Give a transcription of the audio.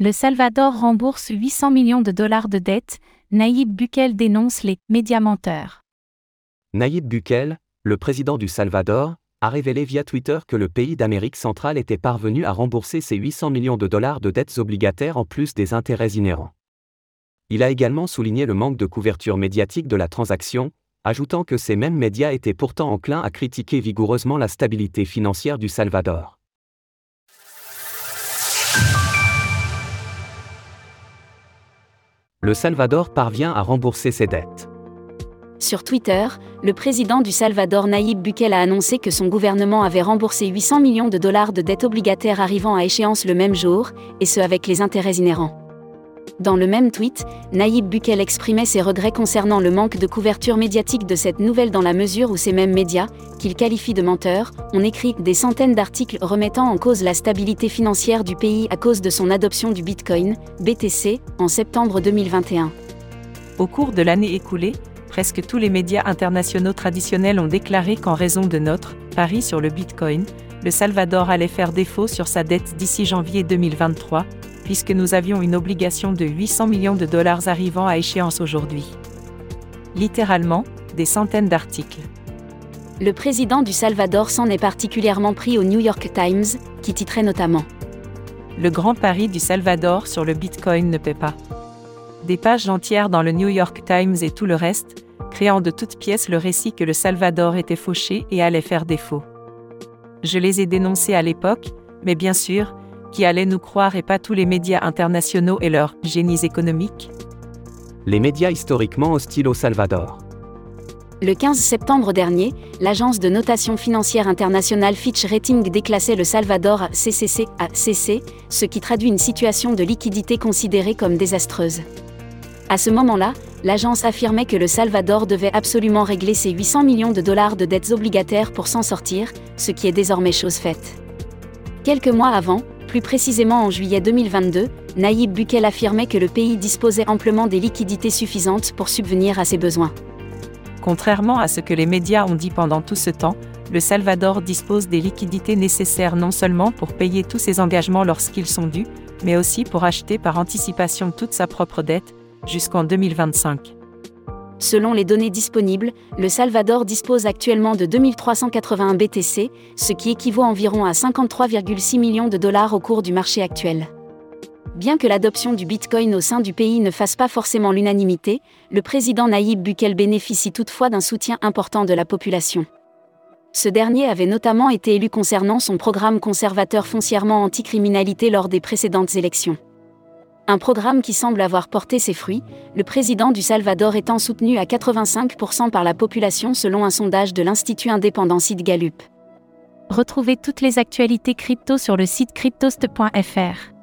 Le Salvador rembourse 800 millions de dollars de dettes, Naïb Bukele dénonce les médias menteurs. Naïb Bukele, le président du Salvador, a révélé via Twitter que le pays d'Amérique centrale était parvenu à rembourser ses 800 millions de dollars de dettes obligataires en plus des intérêts inhérents. Il a également souligné le manque de couverture médiatique de la transaction, ajoutant que ces mêmes médias étaient pourtant enclins à critiquer vigoureusement la stabilité financière du Salvador. Le Salvador parvient à rembourser ses dettes. Sur Twitter, le président du Salvador Naïb Bukele a annoncé que son gouvernement avait remboursé 800 millions de dollars de dettes obligataires arrivant à échéance le même jour, et ce avec les intérêts inhérents. Dans le même tweet, Naïb Bukele exprimait ses regrets concernant le manque de couverture médiatique de cette nouvelle dans la mesure où ces mêmes médias, qu'il qualifie de menteurs, ont écrit des centaines d'articles remettant en cause la stabilité financière du pays à cause de son adoption du Bitcoin, BTC, en septembre 2021. Au cours de l'année écoulée, presque tous les médias internationaux traditionnels ont déclaré qu'en raison de notre pari sur le Bitcoin, le Salvador allait faire défaut sur sa dette d'ici janvier 2023, puisque nous avions une obligation de 800 millions de dollars arrivant à échéance aujourd'hui. Littéralement, des centaines d'articles. Le président du Salvador s'en est particulièrement pris au New York Times, qui titrait notamment Le grand pari du Salvador sur le Bitcoin ne paie pas. Des pages entières dans le New York Times et tout le reste, créant de toutes pièces le récit que le Salvador était fauché et allait faire défaut. Je les ai dénoncés à l'époque, mais bien sûr, qui allait nous croire et pas tous les médias internationaux et leurs génies économiques? Les médias historiquement hostiles au Salvador. Le 15 septembre dernier, l'agence de notation financière internationale Fitch Rating déclassait le Salvador à CCC à CC, ce qui traduit une situation de liquidité considérée comme désastreuse. À ce moment-là, l'agence affirmait que le Salvador devait absolument régler ses 800 millions de dollars de dettes obligataires pour s'en sortir, ce qui est désormais chose faite. Quelques mois avant, plus précisément en juillet 2022, Naïb Bukele affirmait que le pays disposait amplement des liquidités suffisantes pour subvenir à ses besoins. Contrairement à ce que les médias ont dit pendant tout ce temps, le Salvador dispose des liquidités nécessaires non seulement pour payer tous ses engagements lorsqu'ils sont dus, mais aussi pour acheter par anticipation toute sa propre dette, jusqu'en 2025. Selon les données disponibles, le Salvador dispose actuellement de 2381 BTC, ce qui équivaut environ à 53,6 millions de dollars au cours du marché actuel. Bien que l'adoption du Bitcoin au sein du pays ne fasse pas forcément l'unanimité, le président Naïb Bukele bénéficie toutefois d'un soutien important de la population. Ce dernier avait notamment été élu concernant son programme conservateur foncièrement anticriminalité lors des précédentes élections un programme qui semble avoir porté ses fruits, le président du Salvador étant soutenu à 85% par la population selon un sondage de l'Institut indépendant Gallup. Retrouvez toutes les actualités crypto sur le site cryptost.fr.